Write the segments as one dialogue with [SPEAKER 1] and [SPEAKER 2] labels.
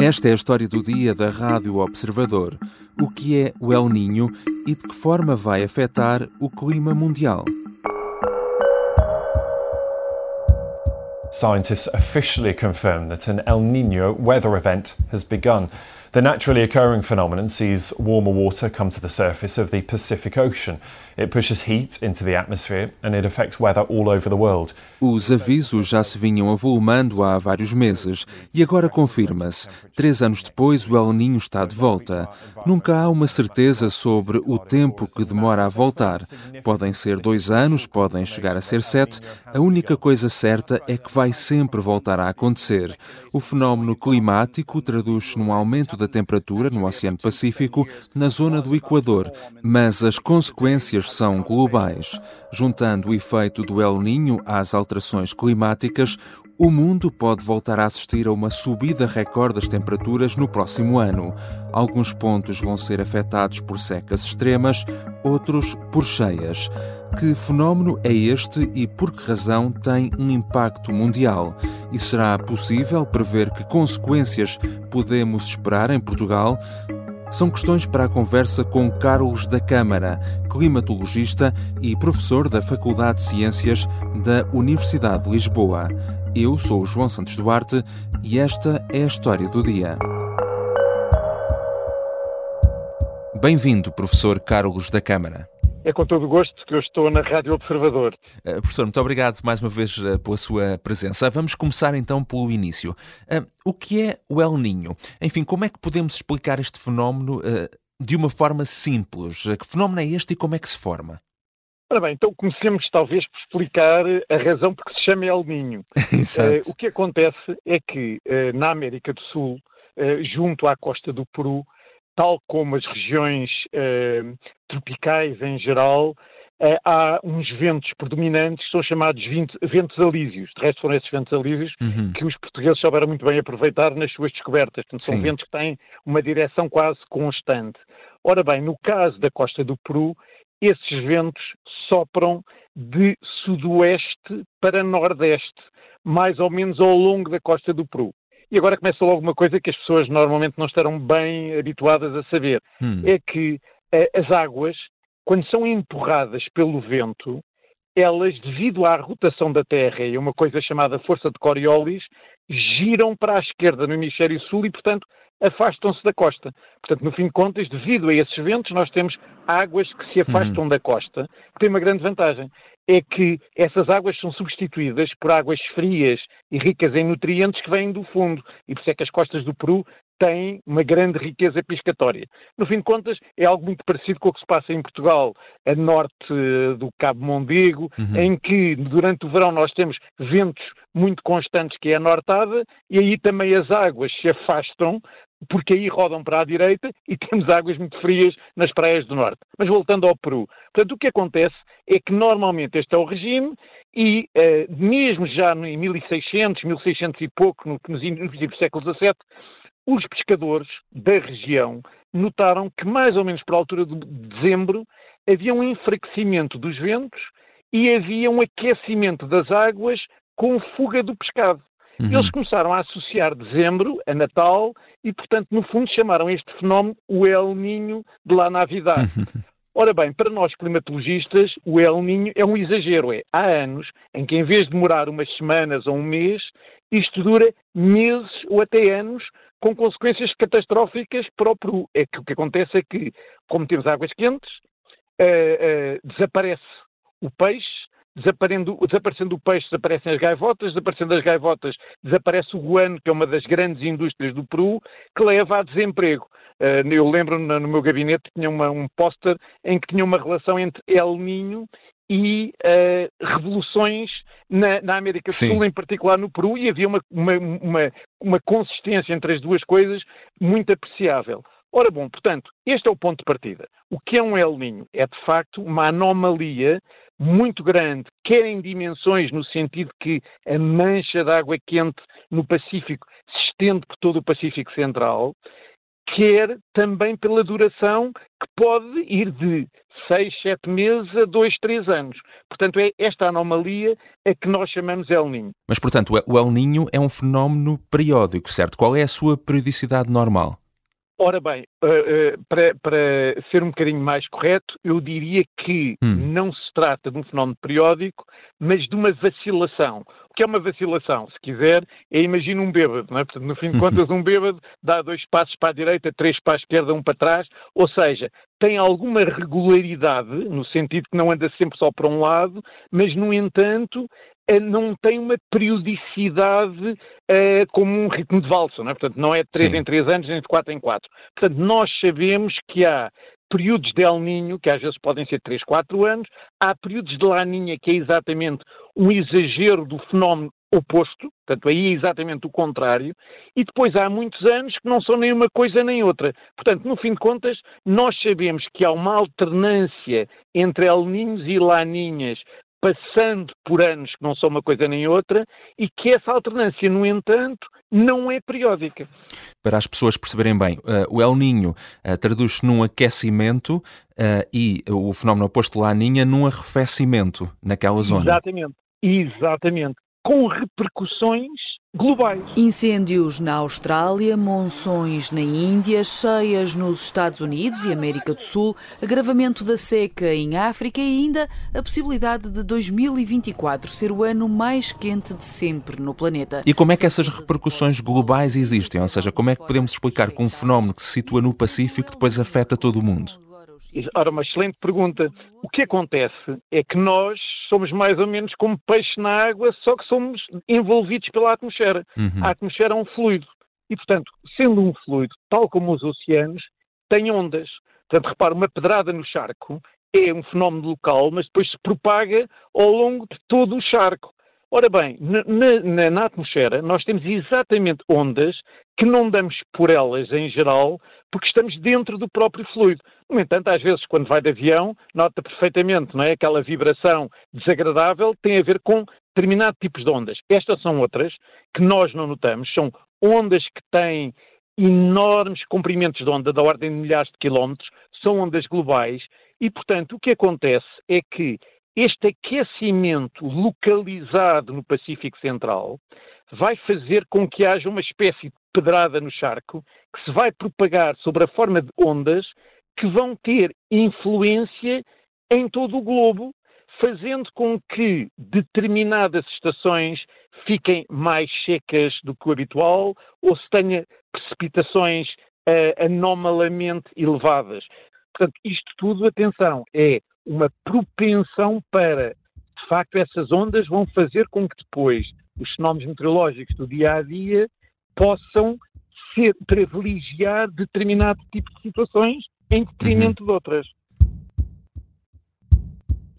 [SPEAKER 1] Esta é a história do dia da Rádio Observador. O que é o El Ninho e de que forma vai afetar o clima mundial?
[SPEAKER 2] Scientists officially confirmed that an El Nino weather event has begun. The naturally occurring phenomenon sees warmer water come to the surface of the Pacific Ocean. It pushes heat into the atmosphere and it affects weather all over the world.
[SPEAKER 1] Os avisos já se vinham avolumando há vários meses e agora confirma-se. Três anos depois, o El Ninho está de volta. Nunca há uma certeza sobre o tempo que demora a voltar. Podem ser dois anos, podem chegar a ser sete. A única coisa certa é que vai sempre voltar a acontecer. O fenómeno climático traduz-se num aumento da temperatura no Oceano Pacífico, na zona do Equador, mas as consequências são globais. Juntando o efeito do El Ninho às alterações climáticas, o mundo pode voltar a assistir a uma subida recorde das temperaturas no próximo ano. Alguns pontos vão ser afetados por secas extremas, outros por cheias. Que fenómeno é este e por que razão tem um impacto mundial? E será possível prever que consequências podemos esperar em Portugal? São questões para a conversa com Carlos da Câmara, climatologista e professor da Faculdade de Ciências da Universidade de Lisboa. Eu sou o João Santos Duarte e esta é a história do dia. Bem-vindo, professor Carlos da Câmara.
[SPEAKER 3] É com todo o gosto que eu estou na Rádio Observador.
[SPEAKER 1] Uh, professor, muito obrigado mais uma vez uh, pela sua presença. Vamos começar então pelo início. Uh, o que é o El Ninho? Enfim, como é que podemos explicar este fenómeno de uma forma simples? Que fenómeno é este e como é que se forma?
[SPEAKER 3] Ora bem, então comecemos talvez por explicar a razão por que se chama El Ninho. O que acontece é que na América do Sul, junto à costa do Peru, tal como as regiões eh, tropicais em geral, eh, há uns ventos predominantes que são chamados ventos alísios. De resto, foram esses ventos alísios uhum. que os portugueses souberam muito bem aproveitar nas suas descobertas. Portanto, são Sim. ventos que têm uma direção quase constante. Ora bem, no caso da costa do Peru, esses ventos sopram de sudoeste para nordeste, mais ou menos ao longo da costa do Peru. E agora começa logo uma coisa que as pessoas normalmente não estarão bem habituadas a saber: hum. é que eh, as águas, quando são empurradas pelo vento, elas, devido à rotação da Terra e a uma coisa chamada força de Coriolis, giram para a esquerda no hemisfério sul e, portanto, afastam-se da costa. Portanto, no fim de contas, devido a esses ventos, nós temos águas que se afastam uhum. da costa, que tem uma grande vantagem. É que essas águas são substituídas por águas frias e ricas em nutrientes que vêm do fundo. E por isso é que as costas do Peru têm uma grande riqueza piscatória. No fim de contas, é algo muito parecido com o que se passa em Portugal, a norte do Cabo Mondego, uhum. em que durante o verão nós temos ventos muito constantes, que é a nortada, e aí também as águas se afastam porque aí rodam para a direita e temos águas muito frias nas praias do norte. Mas voltando ao Peru, portanto, o que acontece é que normalmente este é o regime e uh, mesmo já em 1600, 1600 e pouco, no, nos inícios do século XVII, os pescadores da região notaram que mais ou menos por altura de dezembro havia um enfraquecimento dos ventos e havia um aquecimento das águas com fuga do pescado. Uhum. Eles começaram a associar dezembro a Natal e, portanto, no fundo chamaram este fenómeno o El Ninho de la Navidad. Ora bem, para nós climatologistas, o El Ninho é um exagero. É, há anos em que, em vez de demorar umas semanas ou um mês, isto dura meses ou até anos, com consequências catastróficas para o Peru. É que o que acontece é que, como temos águas quentes, uh, uh, desaparece o peixe, desaparecendo, desaparecendo o peixe, desaparecem as gaivotas, desaparecendo as gaivotas, desaparece o guano, que é uma das grandes indústrias do Peru, que leva a desemprego. Uh, eu lembro no, no meu gabinete tinha uma, um póster em que tinha uma relação entre El Ninho e uh, revoluções na, na América do Sul, em particular no Peru, e havia uma, uma, uma, uma consistência entre as duas coisas muito apreciável. Ora bom, portanto, este é o ponto de partida. O que é um El Ninho? É de facto uma anomalia muito grande, quer em dimensões, no sentido que a mancha de água quente no Pacífico se estende por todo o Pacífico Central, quer também pela duração que pode ir de 6, 7 meses a 2, 3 anos. Portanto, é esta anomalia é que nós chamamos El Ninho.
[SPEAKER 1] Mas, portanto, o El Ninho é um fenómeno periódico, certo? Qual é a sua periodicidade normal?
[SPEAKER 3] Ora bem, uh, uh, para, para, ser um bocadinho mais correto, eu diria que hum. não se trata de um fenómeno periódico, mas de uma vacilação. O que é uma vacilação? Se quiser, é imagina um bêbado, não é? Portanto, no fim de contas, um bêbado dá dois passos para a direita, três para a esquerda, um para trás, ou seja, tem alguma regularidade, no sentido que não anda sempre só para um lado, mas, no entanto, não tem uma periodicidade uh, como um ritmo de valsa, não é? Portanto, não é de 3 Sim. em 3 anos, nem de 4 em 4. Portanto, nós sabemos que há períodos de El Ninho, que às vezes podem ser 3, 4 anos, há períodos de La Ninha, que é exatamente um exagero do fenómeno oposto, portanto, aí é exatamente o contrário, e depois há muitos anos que não são nem uma coisa nem outra. Portanto, no fim de contas, nós sabemos que há uma alternância entre El Ninhos e Laninhas passando por anos que não são uma coisa nem outra e que essa alternância, no entanto, não é periódica.
[SPEAKER 1] Para as pessoas perceberem bem, uh, o El Ninho uh, traduz-se num aquecimento uh, e o fenómeno oposto lá Ninha num arrefecimento naquela zona.
[SPEAKER 3] Exatamente, exatamente. Com repercussões globais.
[SPEAKER 4] Incêndios na Austrália, monções na Índia, cheias nos Estados Unidos e América do Sul, agravamento da seca em África e ainda a possibilidade de 2024 ser o ano mais quente de sempre no planeta.
[SPEAKER 1] E como é que essas repercussões globais existem? Ou seja, como é que podemos explicar que um fenómeno que se situa no Pacífico depois afeta todo o mundo?
[SPEAKER 3] Ora, uma excelente pergunta. O que acontece é que nós somos mais ou menos como peixe na água, só que somos envolvidos pela atmosfera. Uhum. A atmosfera é um fluido. E, portanto, sendo um fluido, tal como os oceanos, tem ondas. Portanto, repara, uma pedrada no charco é um fenómeno local, mas depois se propaga ao longo de todo o charco. Ora bem, na, na, na, atmosfera nós temos exatamente ondas que não damos por elas em geral, porque estamos dentro do próprio fluido. No entanto, às vezes, quando vai de avião, nota perfeitamente, não é? Aquela vibração desagradável tem a ver com determinado tipos de ondas. Estas são outras que nós não notamos, são ondas que têm enormes comprimentos de onda, da ordem de milhares de quilómetros, são ondas globais, e, portanto, o que acontece é que este aquecimento localizado no Pacífico Central vai fazer com que haja uma espécie de pedrada no charco que se vai propagar sobre a forma de ondas que vão ter influência em todo o globo, fazendo com que determinadas estações fiquem mais secas do que o habitual ou se tenha precipitações uh, anomalamente elevadas. Portanto, isto tudo, atenção, é uma propensão para, de facto, essas ondas vão fazer com que depois os fenómenos meteorológicos do dia a dia possam ser, privilegiar determinado tipo de situações em detrimento uhum. de outras.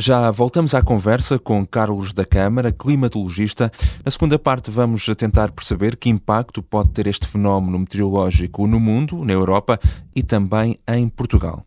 [SPEAKER 1] Já voltamos à conversa com Carlos da Câmara, climatologista. Na segunda parte, vamos tentar perceber que impacto pode ter este fenómeno meteorológico no mundo, na Europa e também em Portugal.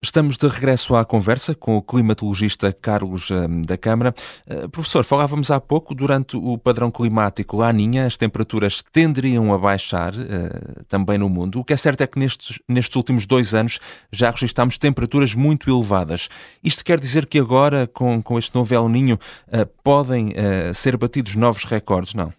[SPEAKER 1] Estamos de regresso à conversa com o climatologista Carlos um, da Câmara. Uh, professor, falávamos há pouco, durante o padrão climático Laninha, as temperaturas tenderiam a baixar uh, também no mundo. O que é certo é que nestes, nestes últimos dois anos já registramos temperaturas muito elevadas. Isto quer dizer que agora, com, com este novo El Ninho, uh, podem ser batidos novos recordes, não?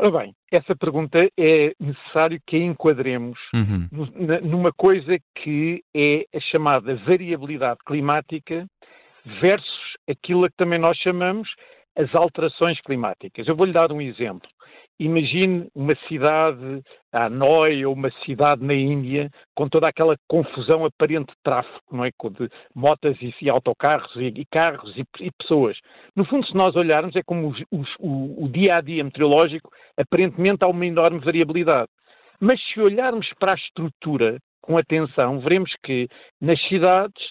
[SPEAKER 3] Ora bem, essa pergunta é necessário que a enquadremos uhum. numa coisa que é a chamada variabilidade climática versus aquilo a que também nós chamamos as alterações climáticas. Eu vou-lhe dar um exemplo. Imagine uma cidade, a Hanoi, ou uma cidade na Índia, com toda aquela confusão aparente de tráfego, não é? De motas e, e autocarros e, e carros e, e, pessoas. No fundo, se nós olharmos, é como os, os, o, o dia a dia meteorológico, aparentemente há uma enorme variabilidade. Mas se olharmos para a estrutura com atenção, veremos que nas cidades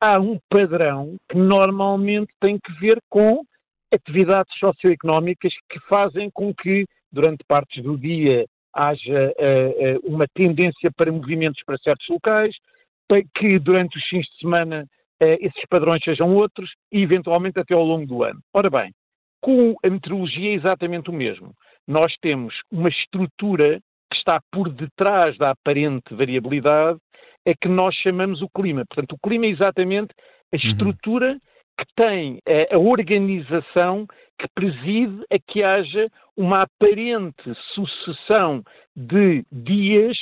[SPEAKER 3] há um padrão que normalmente tem que ver com atividades socioeconómicas que fazem com que, durante partes do dia, haja uh, uh, uma tendência para movimentos para certos locais, que durante os fins de semana uh, esses padrões sejam outros e, eventualmente, até ao longo do ano. Ora bem, com a meteorologia é exatamente o mesmo. Nós temos uma estrutura que está por detrás da aparente variabilidade, é que nós chamamos o clima. Portanto, o clima é exatamente a uhum. estrutura uhum que tem eh, a organização que preside a que haja uma aparente sucessão de dias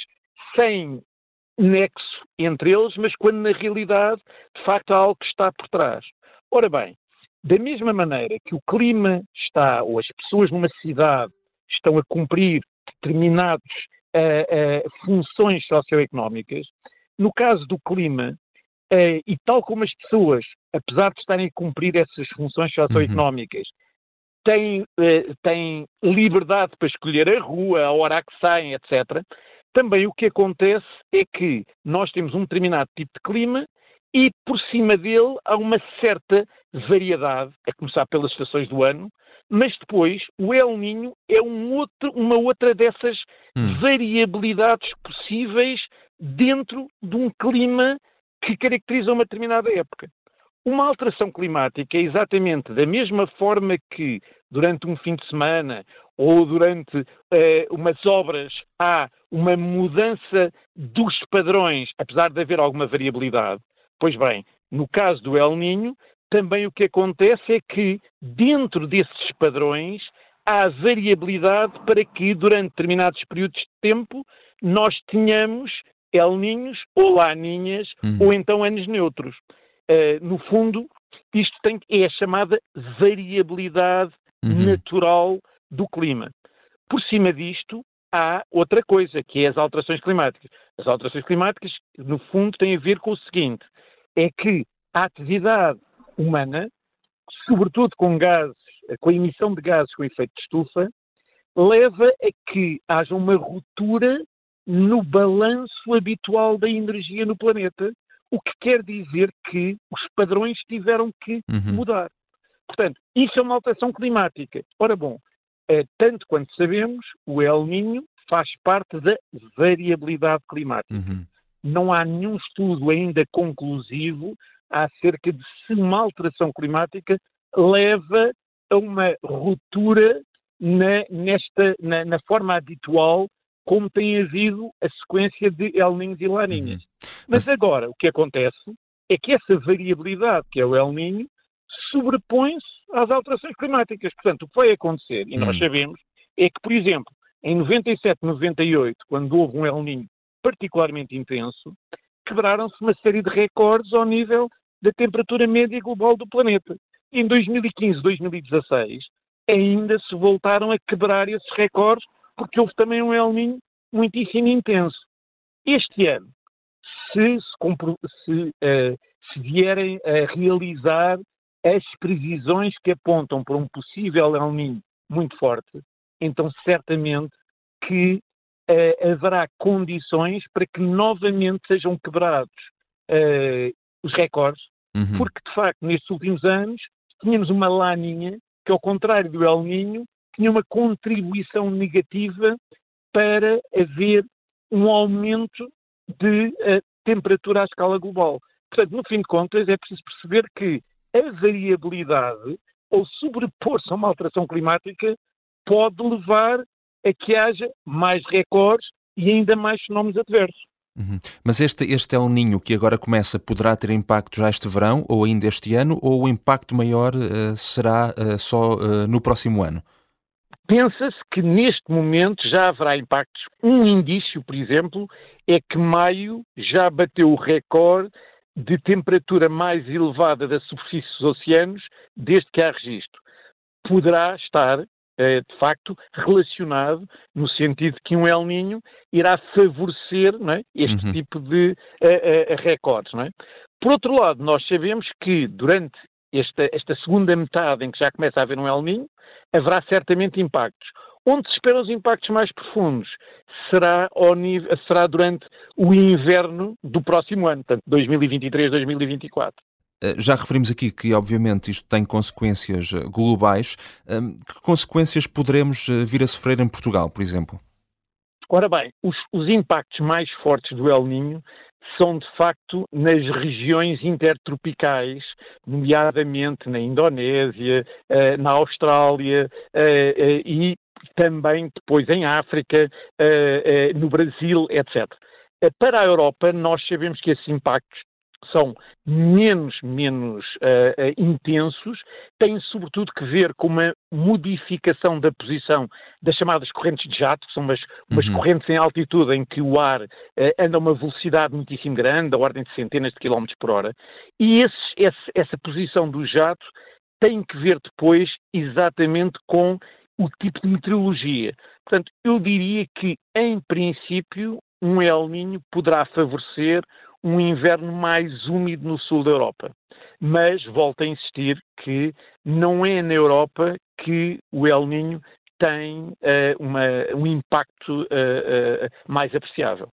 [SPEAKER 3] sem nexo entre eles, mas quando na realidade, de facto, há algo que está por trás. Ora bem, da mesma maneira que o clima está, ou as pessoas numa cidade estão a cumprir determinadas uh, uh, funções socioeconómicas, no caso do clima, e tal como as pessoas, apesar de estarem a cumprir essas funções socioeconómicas, uhum. têm, uh, têm liberdade para escolher a rua, a hora a que saem, etc., também o que acontece é que nós temos um determinado tipo de clima e por cima dele há uma certa variedade, a começar pelas estações do ano, mas depois o El Ninho é um outro, uma outra dessas hum. variabilidades possíveis dentro de um clima que caracteriza uma determinada época. Uma alteração climática é exatamente da mesma forma que durante um fim de semana ou durante eh, umas obras há uma mudança dos padrões, apesar de haver alguma variabilidade. Pois bem, no caso do El Ninho, também o que acontece é que dentro desses padrões há variabilidade para que durante determinados períodos de tempo nós tenhamos El Ninhos ou Laninhas uhum. ou então anos neutros. Uh, no fundo, isto tem, é a chamada variabilidade uhum. natural do clima. Por cima disto, há outra coisa, que é as alterações climáticas. As alterações climáticas, no fundo, têm a ver com o seguinte: é que a atividade humana, sobretudo com gases, com a emissão de gases com efeito de estufa, leva a que haja uma ruptura no balanço habitual da energia no planeta, o que quer dizer que os padrões tiveram que uhum. mudar. Portanto, isso é uma alteração climática. Ora bom, é, tanto quanto sabemos, o El Ninho faz parte da variabilidade climática. Uhum. Não há nenhum estudo ainda conclusivo acerca de se uma alteração climática leva a uma ruptura na, nesta, na, na forma habitual como tem havido a sequência de El Ninhos e Laninhas. Uhum. Mas agora, o que acontece é que essa variabilidade, que é o El Ninho, sobrepõe-se às alterações climáticas. Portanto, o que vai acontecer, e nós uhum. sabemos, é que, por exemplo, em 97, 98, quando houve um El Ninho particularmente intenso, quebraram-se uma série de recordes ao nível da temperatura média global do planeta. Em 2015, 2016, ainda se voltaram a quebrar esses recordes porque houve também um El Niño muitíssimo intenso. Este ano, se, se, se, uh, se vierem a realizar as previsões que apontam para um possível El Niño muito forte, então certamente que uh, haverá condições para que novamente sejam quebrados uh, os recordes, uhum. porque de facto nestes últimos anos tínhamos uma laninha que ao contrário do El Ninho tinha uma contribuição negativa para haver um aumento de uh, temperatura à escala global. Portanto, no fim de contas, é preciso perceber que a variabilidade ou sobrepor-se a uma alteração climática pode levar a que haja mais recordes e ainda mais fenómenos adversos.
[SPEAKER 1] Uhum. Mas este, este El Ninho que agora começa poderá ter impacto já este verão ou ainda este ano ou o impacto maior uh, será uh, só uh, no próximo ano?
[SPEAKER 3] Pensa-se que neste momento já haverá impactos. Um indício, por exemplo, é que maio já bateu o recorde de temperatura mais elevada da superfície dos oceanos desde que há registro. Poderá estar, eh, de facto, relacionado no sentido que um El Ninho irá favorecer é, este uhum. tipo de uh, uh, recordes. É? Por outro lado, nós sabemos que durante esta, esta segunda metade em que já começa a haver um El Ninho, haverá certamente impactos. Onde se esperam os impactos mais profundos será, nível, será durante o inverno do próximo ano, portanto 2023-2024.
[SPEAKER 1] Eh, já referimos aqui que, obviamente, isto tem consequências eh, globais. Ehm, que consequências poderemos eh, vir a sofrer em Portugal, por exemplo?
[SPEAKER 3] Ora bem, os, os impactos mais fortes do El Ninho são de facto nas regiões intertropicais, nomeadamente na Indonésia, eh, na Austrália eh, eh, e também depois em África, no Brasil, etc. Para a Europa, nós sabemos que esses impactos são menos, menos uh, uh, intensos, têm sobretudo que ver com uma modificação da posição das chamadas correntes de jato, que são umas, umas uhum. correntes em altitude em que o ar uh, anda a uma velocidade muitíssimo grande, da ordem de centenas de quilómetros por hora, e esse, esse, essa posição do jato tem que ver depois exatamente com o tipo de meteorologia. Portanto, eu diria que, em princípio, um El Ninho poderá favorecer um inverno mais úmido no sul da Europa. Mas volto a insistir que não é na Europa que o El Ninho tem uh, uma, um impacto uh, uh, mais apreciável.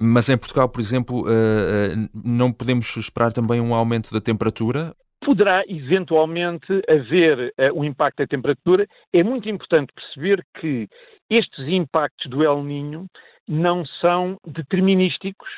[SPEAKER 1] Mas em Portugal, por exemplo, não podemos esperar também um aumento da temperatura?
[SPEAKER 3] Poderá eventualmente haver um impacto da temperatura. É muito importante perceber que estes impactos do El Ninho não são determinísticos,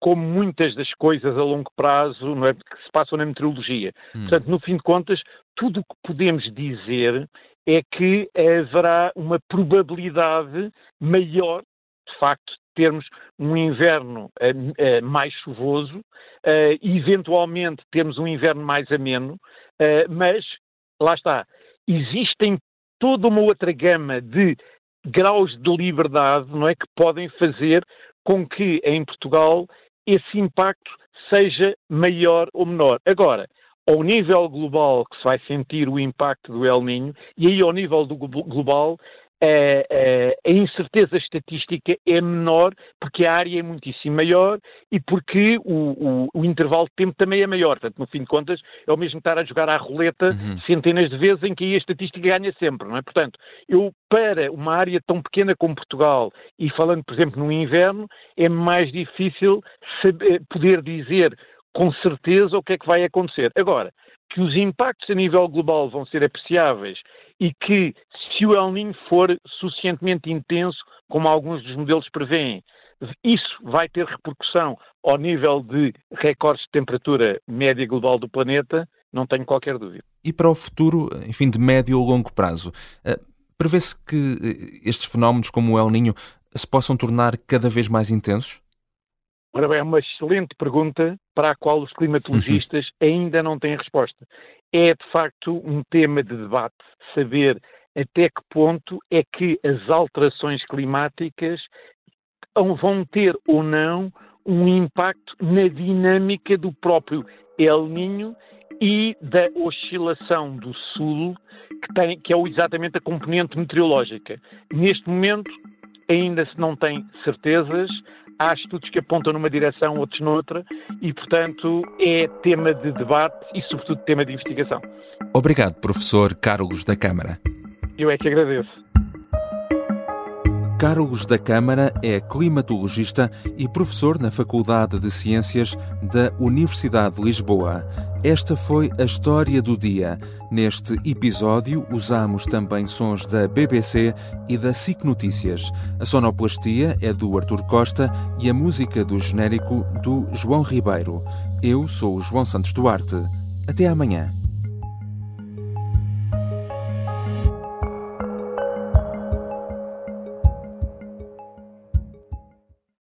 [SPEAKER 3] como muitas das coisas a longo prazo não é, que se passam na meteorologia. Hum. Portanto, no fim de contas, tudo o que podemos dizer é que haverá uma probabilidade maior, de facto, de termos um inverno uh, uh, mais chuvoso, uh, eventualmente termos um inverno mais ameno, mas, lá está, existem toda uma outra gama de graus de liberdade, não é, que podem fazer com que em Portugal esse impacto seja maior ou menor. Agora, ao nível global que se vai sentir o impacto do El Ninho, e aí ao nível do global a, a, a, incerteza estatística é menor porque a área é muitíssimo maior e porque o, o, o, intervalo de tempo também é maior. Portanto, no fim de contas, é o mesmo estar a jogar à roleta uhum. centenas de vezes em que aí a estatística ganha sempre, não é? Portanto, eu, para uma área tão pequena como Portugal, e falando, por exemplo, no inverno, é mais difícil saber, poder dizer com certeza o que é que vai acontecer. Agora, que os impactos a nível global vão ser apreciáveis e que, se o El Niño for suficientemente intenso, como alguns dos modelos prevêem, isso vai ter repercussão ao nível de recordes de temperatura média global do planeta, não tenho qualquer dúvida.
[SPEAKER 1] E para o futuro, enfim, de médio ou longo prazo, eh, prevê-se que eh, estes fenómenos como o El Niño se possam tornar cada vez mais intensos?
[SPEAKER 3] Ora bem, é uma excelente pergunta para a qual os climatologistas uhum. ainda não têm resposta. É, de facto, um tema de debate saber até que ponto é que as alterações climáticas vão ter ou não um impacto na dinâmica do próprio El Ninho e da oscilação do Sul, que, tem, que é exatamente a componente meteorológica. Neste momento, ainda se não tem certezas, há estudos que apontam numa direção, outros noutra, e, portanto, é tema de debate e, sobretudo, tema de investigação.
[SPEAKER 1] Obrigado, professor Carlos da Câmara.
[SPEAKER 3] Eu é que agradeço.
[SPEAKER 1] Carlos da Câmara é climatologista e professor na Faculdade de Ciências da Universidade de Lisboa. Esta foi a história do dia. Neste episódio usamos também sons da BBC e da SIC Notícias. A sonoplastia é do Artur Costa e a música do genérico do João Ribeiro. Eu sou o João Santos Duarte. Até amanhã.